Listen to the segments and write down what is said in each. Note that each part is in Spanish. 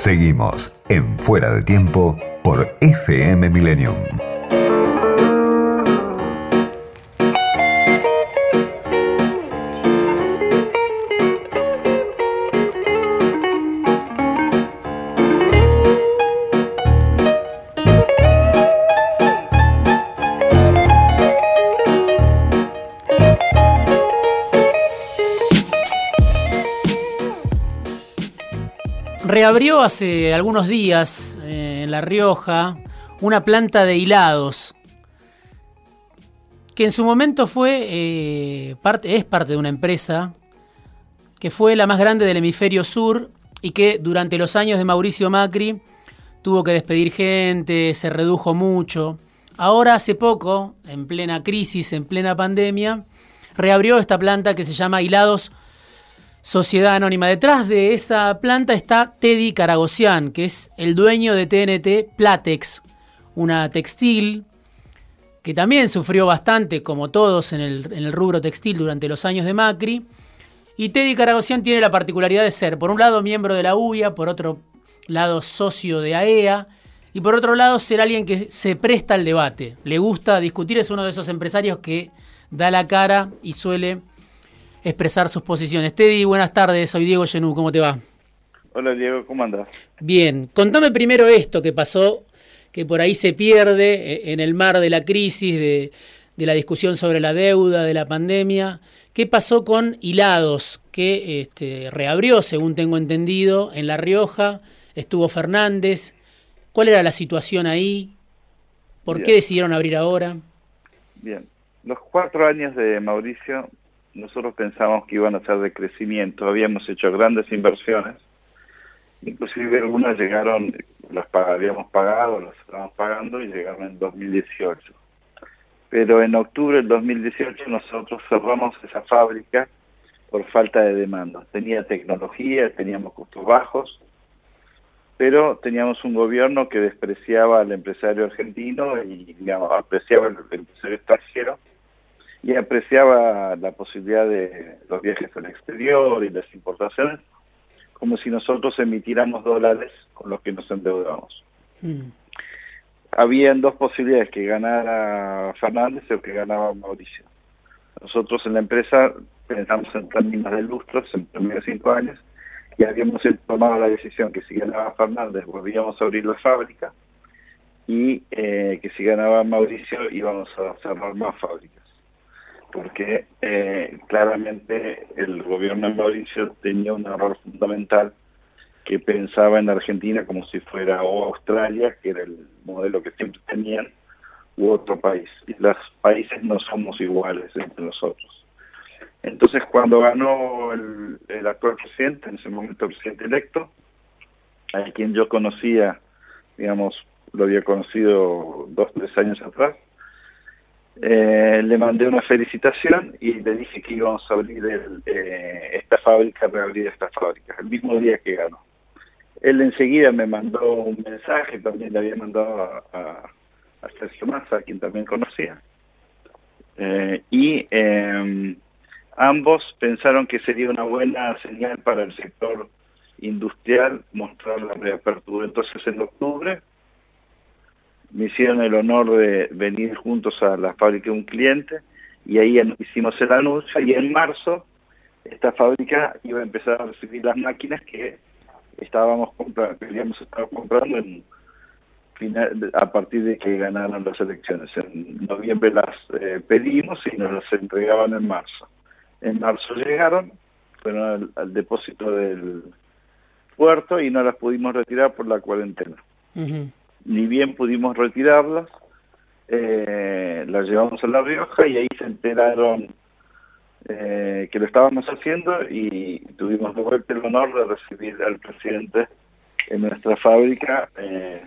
Seguimos en Fuera de Tiempo por FM Millennium. Reabrió hace algunos días eh, en La Rioja una planta de hilados que en su momento fue eh, parte, es parte de una empresa que fue la más grande del hemisferio sur y que durante los años de Mauricio Macri tuvo que despedir gente, se redujo mucho. Ahora hace poco, en plena crisis, en plena pandemia, reabrió esta planta que se llama Hilados Sociedad Anónima. Detrás de esa planta está Teddy Caragosian, que es el dueño de TNT Platex, una textil que también sufrió bastante, como todos en el, rubro textil durante los años de Macri. Y Teddy Caragosian tiene la particularidad de ser, por un lado, miembro de la UIA, por otro lado, socio de AEA, e y por otro lado, ser alguien que se presta al debate. Le gusta discutir, es uno de esos empresarios que da la cara y suele expresar sus posiciones. Teddy, buenas tardes, soy Diego Genú, ¿cómo te va? Hola Diego, ¿cómo andas? Bien, contame primero esto que pasó, que por ahí se pierde eh, en el mar de la crisis, de, la discusión sobre la deuda, de la pandemia. ¿Qué pasó con Hilados, que este, reabrió, según tengo entendido, en La Rioja? Estuvo Fernández. ¿Cuál era la situación ahí? ¿Por qué decidieron abrir ahora? Bien, los cuatro años de Mauricio nosotros pensamos que iban a ser de crecimiento, habíamos hecho grandes inversiones, inclusive algunas llegaron, las habíamos pagado, las estábamos pagando y llegaron en 2018. Pero en octubre del 2018 nosotros cerramos esa fábrica por falta de demanda. Tenía tecnología, teníamos costos bajos, pero teníamos un gobierno que despreciaba al empresario argentino y digamos, apreciaba al empresario extranjero y apreciaba la posibilidad de los viajes al exterior y las importaciones como si nosotros emitiéramos dólares con los que nos endeudamos. Mm. Habían dos posibilidades, que ganara Fernández o que ganaba Mauricio. Nosotros en la empresa pensamos en términos de lustros en primeros cinco años y habíamos tomado la decisión que si ganaba Fernández volvíamos a abrir la fábrica y eh, que si ganaba Mauricio íbamos a cerrar más fábricas porque eh, claramente el gobierno de Mauricio tenía un error fundamental que pensaba en Argentina como si fuera o Australia, que era el modelo que siempre tenían, u otro país. Y los países no somos iguales entre nosotros. Entonces, cuando ganó el, el actual presidente, en ese momento el presidente electo, a quien yo conocía, digamos, lo había conocido dos, tres años atrás, eh, le mandé una felicitación y le dije que íbamos a abrir eh, esta fábrica, reabrir esta fábrica, el mismo día que ganó. Él enseguida me mandó un mensaje, también le había mandado a, Sergio Massa, a quien también conocía. Eh, y em, ambos pensaron que sería una buena señal para el sector industrial mostrar la reapertura. Entonces en octubre me hicieron el honor de venir juntos a la fábrica de un cliente y ahí hicimos el anuncio y en marzo esta fábrica iba a empezar a recibir las máquinas que estábamos comprando, que comprando en final, a partir de que ganaron las elecciones. En noviembre las eh, pedimos y nos las entregaban en marzo. En marzo llegaron, fueron al, depósito del puerto y no las pudimos retirar por la cuarentena ni bien pudimos retirarlas, eh, las llevamos a La Rioja y ahí se enteraron eh, que lo estábamos haciendo y tuvimos de vuelta el honor de recibir al presidente en nuestra fábrica eh,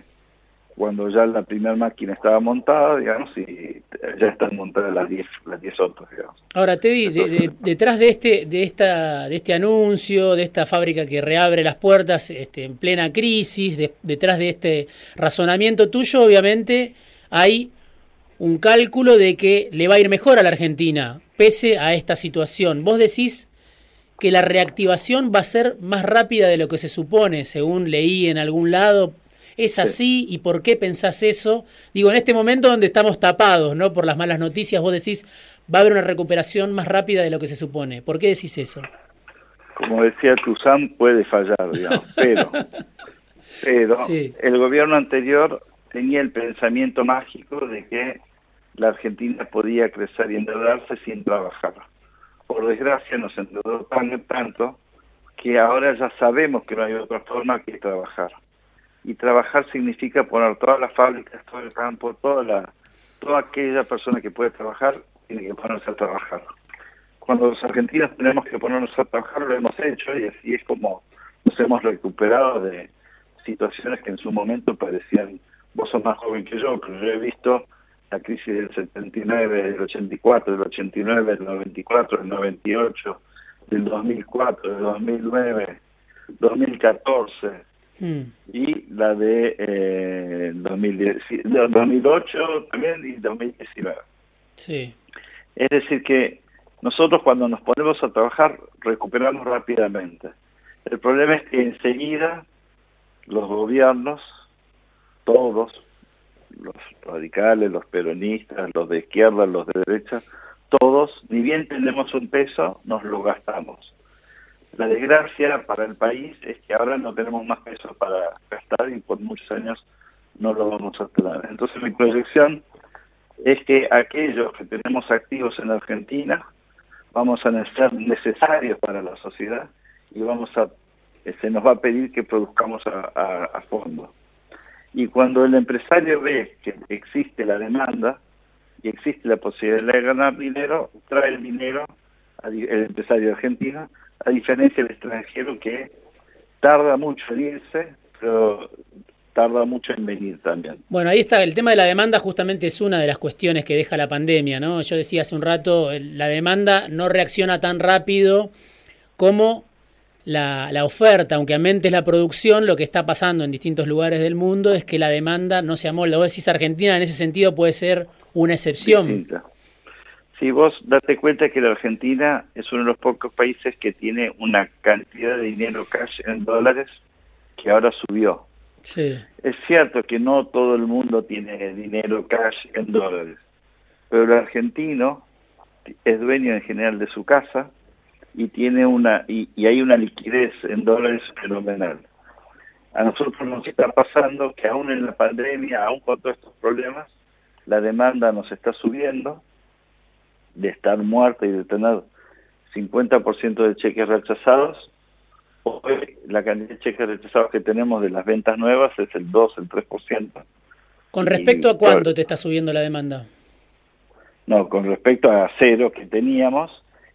cuando ya la primera máquina estaba montada, digamos, y ya están montadas las 10 las diez otras, digamos. Ahora, Teddy, detrás de este de esta de este anuncio, de esta fábrica que reabre las puertas este, en plena crisis, detrás de este razonamiento tuyo, obviamente hay un cálculo de que le va a ir mejor a la Argentina, pese a esta situación. Vos decís que la reactivación va a ser más rápida de lo que se supone, según leí en algún lado. ¿Es así? ¿Y por qué pensás eso? Digo, en este momento donde estamos tapados, ¿no? Por las malas noticias, vos decís, va a haber una recuperación más rápida de lo que se supone. ¿Por qué decís eso? Como decía Tuzán, puede fallar, digamos, pero, pero el gobierno anterior tenía el pensamiento mágico de que la Argentina podía crecer y endeudarse sin trabajar. Por desgracia nos endeudó tan, tanto que ahora ya sabemos que no hay otra forma que trabajar. Y trabajar significa poner todas las fábricas, todo el campo, toda, la, toda aquella persona que puede trabajar, tiene que ponerse a trabajar. Cuando los argentinos tenemos que ponernos a trabajar, lo hemos hecho y así es como nos hemos recuperado de situaciones que en su momento parecían, vos sos más joven que yo, pero yo he visto la crisis del 79, del 84, del 89, del 94, del 98, del 2004, del 2009, 2014 hmm. y la de eh, 2008 también y 2019. Sí. Es decir que nosotros cuando nos ponemos a trabajar recuperamos rápidamente. El problema es que enseguida los gobiernos, todos, los radicales, los peronistas, los de izquierda, los de derecha, todos, ni bien tenemos un peso, nos lo gastamos. La desgracia para el país es que ahora no tenemos más pesos para gastar y por muchos años no lo vamos a tener. Entonces mi proyección es que aquellos que tenemos activos en Argentina vamos a ser necesarios para la sociedad y vamos a se nos va a pedir que produzcamos a fondo. Y cuando el empresario ve que existe la demanda y existe la posibilidad de ganar dinero, trae el dinero el empresario argentino, a diferencia del extranjero que tarda mucho en irse, pero tarda mucho en venir también. Bueno, ahí está, el tema de la demanda justamente es una de las cuestiones que deja la pandemia, ¿no? Yo decía hace un rato, la demanda no reacciona tan rápido como la, la, oferta, aunque aumentes la producción, lo que está pasando en distintos lugares del mundo es que la demanda no se amolda. Vos decís Argentina en ese sentido puede ser una excepción. Si vos date cuenta que la Argentina es uno de los pocos países que tiene una cantidad de dinero cash en dólares que ahora subió. Sí. Es cierto que no todo el mundo tiene dinero cash en dólares, pero el argentino es dueño en general de su casa, y tiene una y, hay una liquidez en dólares fenomenal. A nosotros nos está pasando que aún en la pandemia, aún con todos estos problemas, la demanda nos está subiendo de estar muerta y de tener 50% de cheques rechazados. Hoy la cantidad de cheques rechazados que tenemos de las ventas nuevas es el 2, el 3%. ¿Con respecto a cuánto te está subiendo la demanda? No, con respecto a cero que teníamos,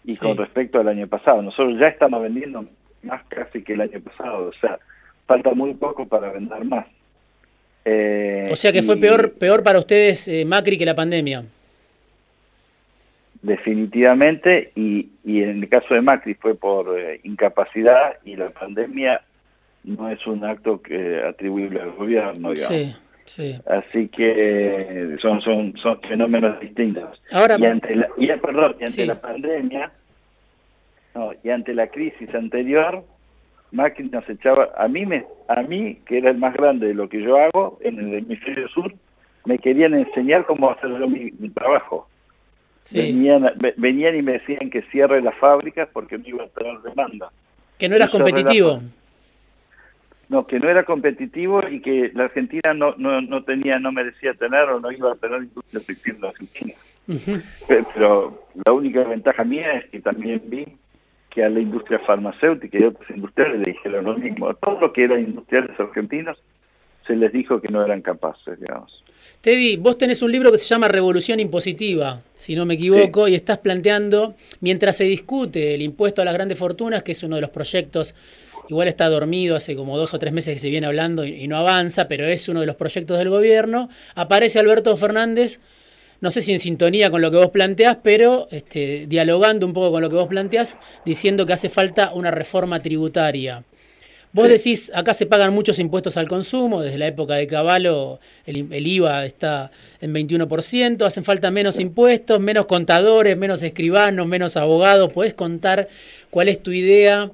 y con respecto al año pasado. Nosotros ya estamos vendiendo más casi que el año pasado, o sea, falta muy poco para vender más. Eh, o sea que fue peor peor para ustedes eh, Macri que la pandemia. Definitivamente, y, y en el caso de Macri fue por eh, incapacidad y la pandemia no es un acto que atribuible al gobierno, digamos. Así que son son son fenómenos distintos. Ahora, y ante la, y, perdón, y ante la pandemia, no, y ante la crisis anterior, Macri nos echaba, a mí, me, a mí, que era el más grande de lo que yo hago en el hemisferio sur, me querían enseñar cómo hacer yo mi, trabajo. Venían, venían y me decían que cierre las fábricas porque no iba a tener demanda. Que no eras competitivo. No, que no era competitivo y que la Argentina no, no, no tenía, no merecía tener o no iba a tener industria textil en la Argentina. Pero la única ventaja mía es que también vi que a la industria farmacéutica y a otras industriales le dijeron lo mismo. A todo lo que eran industriales argentinos se les dijo que no eran capaces, digamos. Teddy, vos tenés un libro que se llama Revolución Impositiva, si no me equivoco, y estás planteando, mientras se discute el impuesto a las grandes fortunas, que es uno de los proyectos igual está dormido hace como dos o tres meses que se viene hablando y, no avanza, pero es uno de los proyectos del gobierno. Aparece Alberto Fernández, no sé si en sintonía con lo que vos planteás, pero este, dialogando un poco con lo que vos planteás, diciendo que hace falta una reforma tributaria. Vos decís, acá se pagan muchos impuestos al consumo, desde la época de Caballo el, el, IVA está en 21%, hacen falta menos impuestos, menos contadores, menos escribanos, menos abogados. ¿Podés contar cuál es tu idea?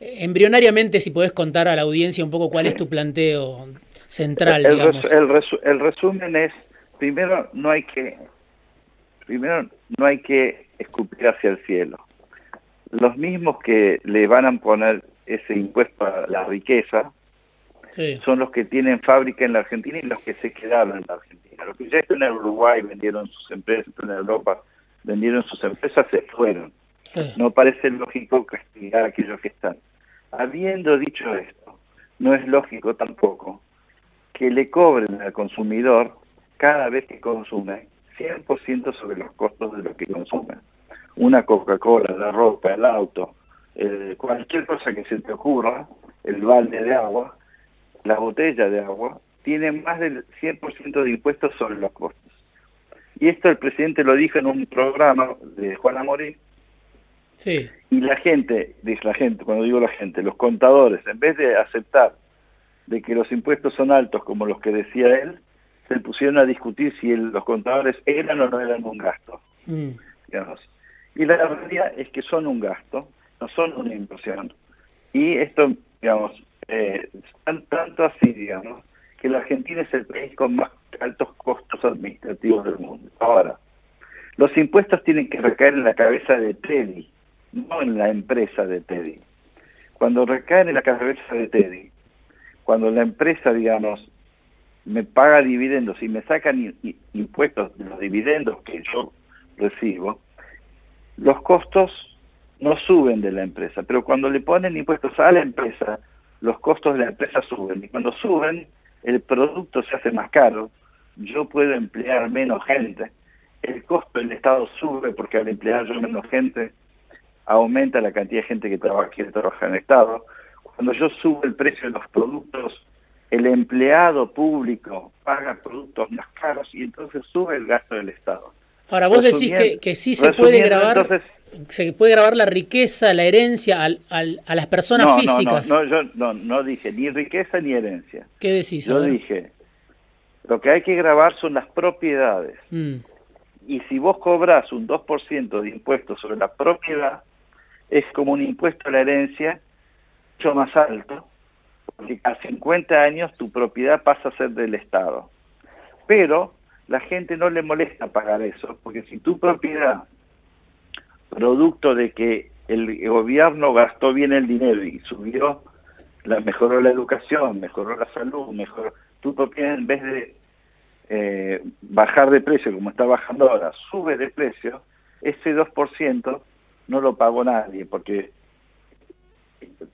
Embrionariamente, si podés contar a la audiencia un poco cuál es tu planteo central, el, digamos. el, el resumen es, primero, no hay que, primero, no hay que escupir hacia el cielo. Los mismos que le van a poner ese impuesto a la riqueza sí. son los que tienen fábrica en la Argentina y los que se quedaron en la Argentina. Los que ya están en Uruguay vendieron sus empresas, en Europa vendieron sus empresas, se fueron. Sí. No parece lógico castigar a aquellos que están. Habiendo dicho esto, no es lógico tampoco que le cobren al consumidor cada vez que consume 100% sobre los costos de lo que consume. Una Coca-Cola, la ropa, el auto, eh, cualquier cosa que se te ocurra, el balde de agua, la botella de agua, tiene más del 100% de impuestos sobre los costos. Y esto el presidente lo dijo en un programa de Juan Amorín. Sí. Y la gente, dice la gente, cuando digo la gente, los contadores, en vez de aceptar de que los impuestos son altos como los que decía él, se pusieron a discutir si el, los contadores eran o no eran un gasto. Mm. Digamos. Y la realidad es que son un gasto, no son una inversión. Y esto, digamos, eh, tan, tanto así, digamos, que la Argentina es el país con más altos costos administrativos del mundo. Ahora, los impuestos tienen que recaer en la cabeza de Teddy, no en la empresa de Teddy. Cuando recaen en la cabeza de Teddy, cuando la empresa, digamos, me paga dividendos y me sacan impuestos de los dividendos que yo recibo, los costos no suben de la empresa, pero cuando le ponen impuestos a la empresa, los costos de la empresa suben. Y cuando suben, el producto se hace más caro, yo puedo emplear menos gente, el costo del Estado sube porque al emplear yo menos gente, aumenta la cantidad de gente que trabaja, quiere trabajar en el Estado. Cuando yo subo el precio de los productos, el empleado público paga productos más caros y entonces sube el gasto del Estado. Ahora, vos decís que, que sí se puede grabar, entonces, se puede grabar la riqueza, la herencia al, al, a las personas no, físicas. No, no, no, yo no, no dije ni riqueza ni herencia. ¿Qué decís? Yo dije, lo que hay que grabar son las propiedades. Mm. Y si vos cobras un 2% de impuestos sobre la propiedad, es como un impuesto a la herencia mucho más alto, porque a 50 años tu propiedad pasa a ser del Estado. Pero la gente no le molesta pagar eso, porque si tu propiedad, producto de que el gobierno gastó bien el dinero y subió, la, mejoró la educación, mejoró la salud, mejoró tu propiedad en vez de eh, bajar de precio como está bajando ahora, sube de precio, ese 2% no lo pagó nadie, porque,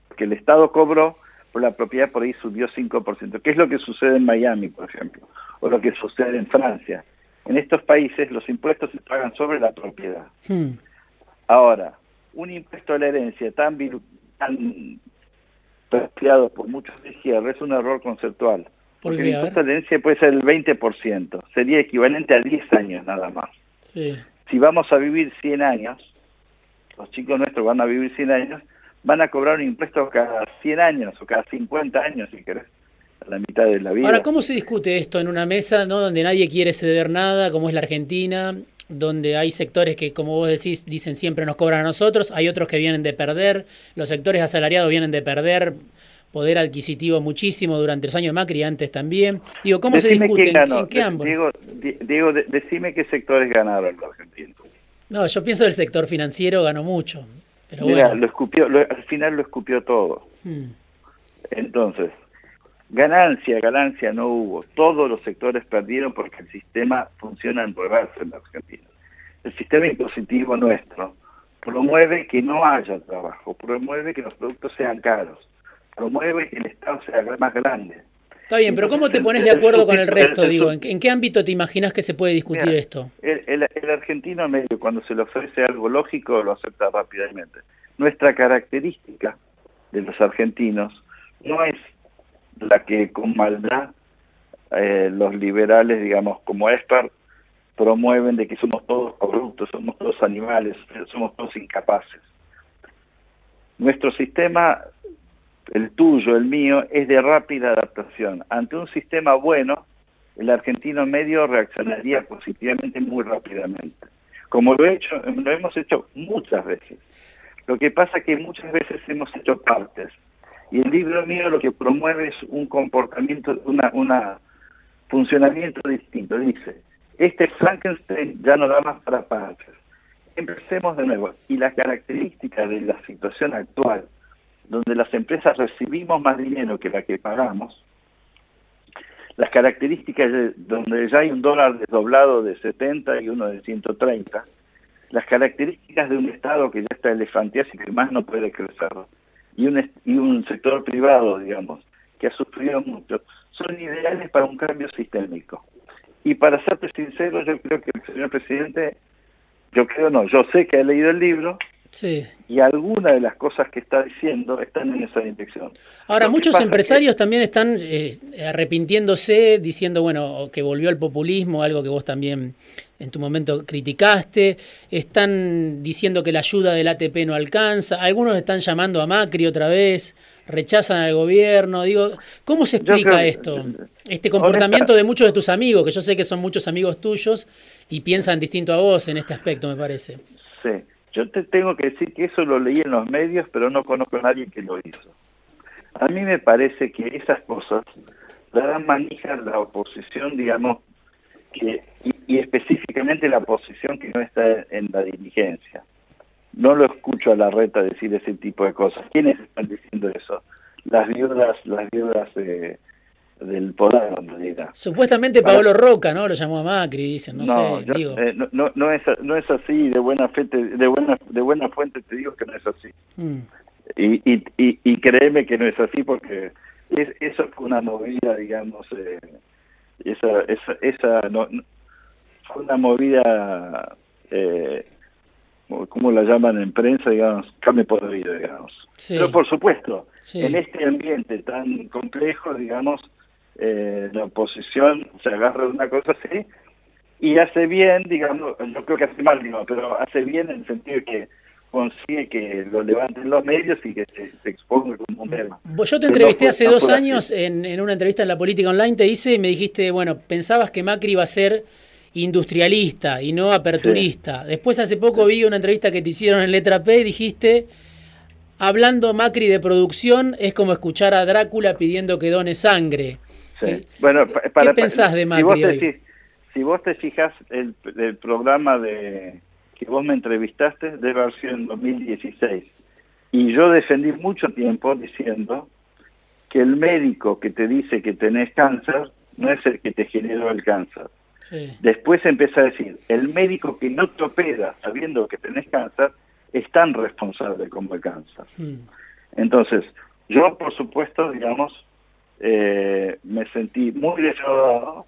porque el Estado cobró por la propiedad por ahí subió 5%, que es lo que sucede en Miami, por ejemplo, o lo que sucede en Francia. En estos países los impuestos se pagan sobre la propiedad. Hmm. Ahora, un impuesto a la herencia tan, tan planteado por muchos de izquierda es un error conceptual. Porque el impuesto a la herencia puede ser el 20%, sería equivalente a 10 años nada más. Sí. Si vamos a vivir 100 años, los chicos nuestros van a vivir 100 años, van a cobrar un impuesto cada 100 años o cada 50 años, si querés, a la mitad de la vida. Ahora, ¿cómo se discute esto en una mesa ¿no? donde nadie quiere ceder nada, como es la Argentina, donde hay sectores que, como vos decís, dicen siempre nos cobran a nosotros, hay otros que vienen de perder, los sectores asalariados vienen de perder poder adquisitivo muchísimo durante los años de Macri y antes también. Digo, ¿cómo decime se discute? Ganó. ¿En qué ámbito? Diego, Diego, decime qué sectores ganaron los argentinos. No, yo pienso que el sector financiero ganó mucho. Pero bueno. lo escupió, lo, al final lo escupió todo. Hmm. Entonces, ganancia, ganancia no hubo. Todos los sectores perdieron porque el sistema funciona en reverso en la Argentina. El sistema impositivo nuestro promueve que no haya trabajo, promueve que los productos sean caros, promueve que el Estado sea más grande. Está bien, pero ¿cómo te pones de acuerdo con el resto? Digo, ¿en, qué ámbito te imaginas que se puede discutir Mira, esto? El, el, el, argentino medio, cuando se le ofrece algo lógico, lo acepta rápidamente. Nuestra característica de los argentinos no es la que con maldad eh, los liberales, digamos, como Esper, promueven de que somos todos corruptos, somos todos animales, somos todos incapaces. Nuestro sistema el tuyo, el mío, es de rápida adaptación. Ante un sistema bueno, el argentino medio reaccionaría positivamente muy rápidamente. Como lo, he hecho, lo hemos hecho muchas veces. Lo que pasa es que muchas veces hemos hecho partes. Y el libro mío lo que promueve es un comportamiento, una, una funcionamiento distinto. Dice, este Frankenstein ya no da más para partes. Empecemos de nuevo. Y las características de la situación actual, donde las empresas recibimos más dinero que la que pagamos, las características de, donde ya hay un dólar desdoblado de 70 y uno de 130, las características de un Estado que ya está elefantiásico y más no puede crecer, y un, y un sector privado, digamos, que ha sufrido mucho, son ideales para un cambio sistémico. Y para serte sincero, yo creo que el señor presidente, yo creo no, yo sé que ha leído el libro, y algunas de las cosas que está diciendo están en esa dirección. Ahora, muchos empresarios también están eh, arrepintiéndose, diciendo, bueno, que volvió al populismo, algo que vos también en tu momento criticaste. Están diciendo que la ayuda del ATP no alcanza. Algunos están llamando a Macri otra vez, rechazan al gobierno. Digo, ¿cómo se explica esto? Este comportamiento de muchos de tus amigos, que yo sé que son muchos amigos tuyos y piensan distinto a vos en este aspecto, me parece. Sí. Yo te tengo que decir que eso lo leí en los medios, pero no conozco a nadie que lo hizo. A mí me parece que esas cosas la dan manija a la oposición, digamos, que, y, específicamente la oposición que no está en la dirigencia. No lo escucho a la reta decir ese tipo de cosas. ¿Quiénes están diciendo eso? Las viudas, las viudas eh, del poder Supuestamente Pablo Roca, ¿no? Lo llamó a Macri, dicen, no, sé, digo. Eh, no, no, es, no es así, de buena, fuente, de, buena, de buena fuente te digo que no es así. Mm. Y, y, y, y, créeme que no es así porque es, eso fue una movida, digamos, eh, esa, esa, esa no, fue una movida, eh, ¿cómo la llaman en prensa? Digamos, cambio por vida, digamos. Pero por supuesto, en este ambiente tan complejo, digamos, eh, la oposición se agarra de una cosa así y hace bien, digamos, no creo que hace mal, digo, pero hace bien en el sentido de que consigue que lo levanten los medios y que se, exponga como un tema. Yo te entrevisté hace dos años en, en, una entrevista en la política online, te hice y me dijiste, bueno, pensabas que Macri iba a ser industrialista y no aperturista. Después hace poco vi una entrevista que te hicieron en Letra P y dijiste, hablando Macri de producción, es como escuchar a Drácula pidiendo que done sangre. Bueno, para, ¿Qué pensás de Macri si vos te, si vos te fijas el, el, programa de que vos me entrevistaste debe haber sido en 2016 y yo defendí mucho tiempo diciendo que el médico que te dice que tenés cáncer no es el que te generó el cáncer. Después empieza a decir, el médico que no te opera sabiendo que tenés cáncer es tan responsable como el cáncer. Hmm. Entonces, yo por supuesto, digamos, eh, me sentí muy defraudado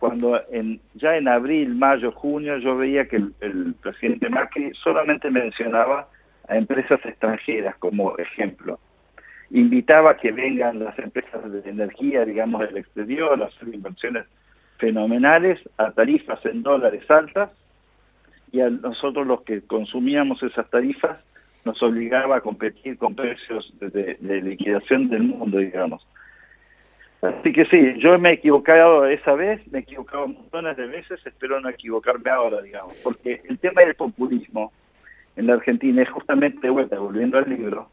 cuando en, ya en abril, mayo, junio yo veía que el, presidente Macri solamente mencionaba a empresas extranjeras como ejemplo. Invitaba a que vengan las empresas de energía, digamos, del exterior, a hacer inversiones fenomenales a tarifas en dólares altas y a nosotros los que consumíamos esas tarifas nos obligaba a competir con precios de liquidación del mundo, digamos. Así que sí, yo me he equivocado esa vez, me he equivocado montones de veces, espero no equivocarme ahora, digamos, porque el tema del populismo en la Argentina es justamente, vuelta, volviendo al libro,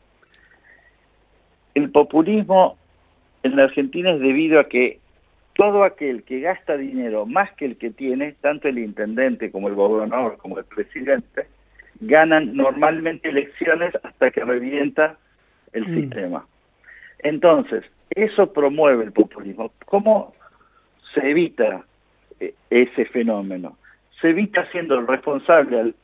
el populismo en la Argentina es debido a que todo aquel que gasta dinero más que el que tiene, tanto el intendente como el gobernador como el presidente, ganan normalmente elecciones hasta que revienta el mm. sistema. Entonces, eso promueve el populismo. ¿Cómo se evita eh, ese fenómeno? Se evita siendo el responsable al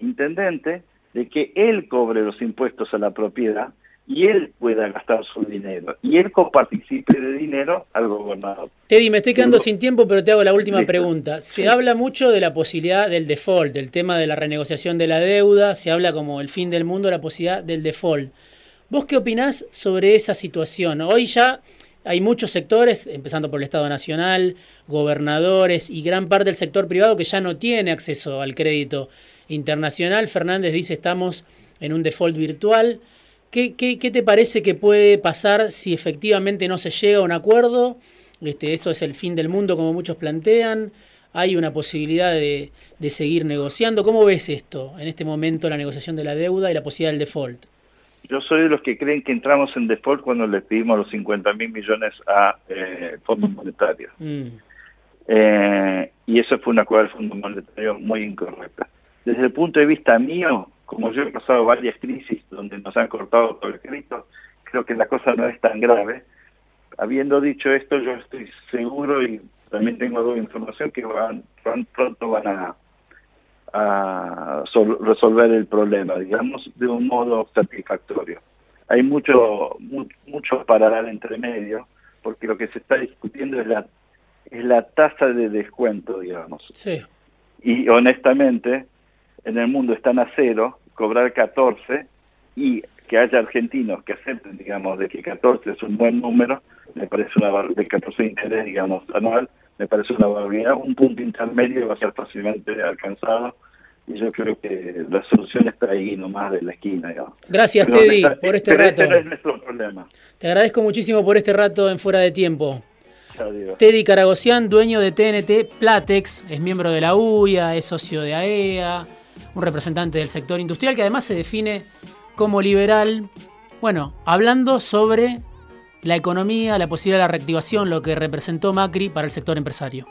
intendente de que él cobre los impuestos a la propiedad y él pueda gastar su dinero y él coparticipe de dinero al gobernador. Teddy, me estoy quedando sin tiempo, pero te hago la última pregunta. Se habla mucho de la posibilidad del default, del tema de la renegociación de la deuda, se habla como el fin del mundo, la posibilidad del default. ¿Vos qué opinás sobre esa situación? Hoy ya hay muchos sectores, empezando por el Estado Nacional, gobernadores y gran parte del sector privado que ya no tiene acceso al crédito internacional. Fernández dice estamos en un default virtual. ¿qué, te parece que puede pasar si efectivamente no se llega a un acuerdo? Este, eso es el fin del mundo, como muchos plantean. Hay una posibilidad de seguir negociando. ¿Cómo ves esto en este momento, la negociación de la deuda y la posibilidad del default? Yo soy de los que creen que entramos en default cuando le pedimos los 50 mil millones a eh, fondos monetarios. Mm. Eh, y eso fue una cosa del Fondo Monetario muy incorrecta. Desde el punto de vista mío, como yo he pasado varias crisis donde nos han cortado todo el crédito, creo que la cosa no es tan grave. Habiendo dicho esto, yo estoy seguro y también tengo algo información que van, pronto van a, a resolver el problema, digamos, de un modo satisfactorio. Hay mucho, mucho dar entre medio, porque lo que se está discutiendo es la es la tasa de descuento, digamos. Sí. Y honestamente, en el mundo están a cero, cobrar 14 y que haya argentinos que acepten, digamos, de que 14 es un buen número, me parece una de 14 interés, digamos, anual, me parece una barbaridad. Un punto intermedio va a ser fácilmente alcanzado y yo creo que la solución está ahí nomás de la esquina. Digamos. Gracias, Teddy, por este rato. Este no es nuestro problema. Te agradezco muchísimo por este rato en Fuera de Tiempo. Teddy Caragosian, dueño de TNT Platex, es miembro de la UIA, es socio de AEA, e un representante del sector industrial que además se define como liberal. Bueno, hablando sobre la economía, la posibilidad de la reactivación, lo que representó Macri para el sector empresario.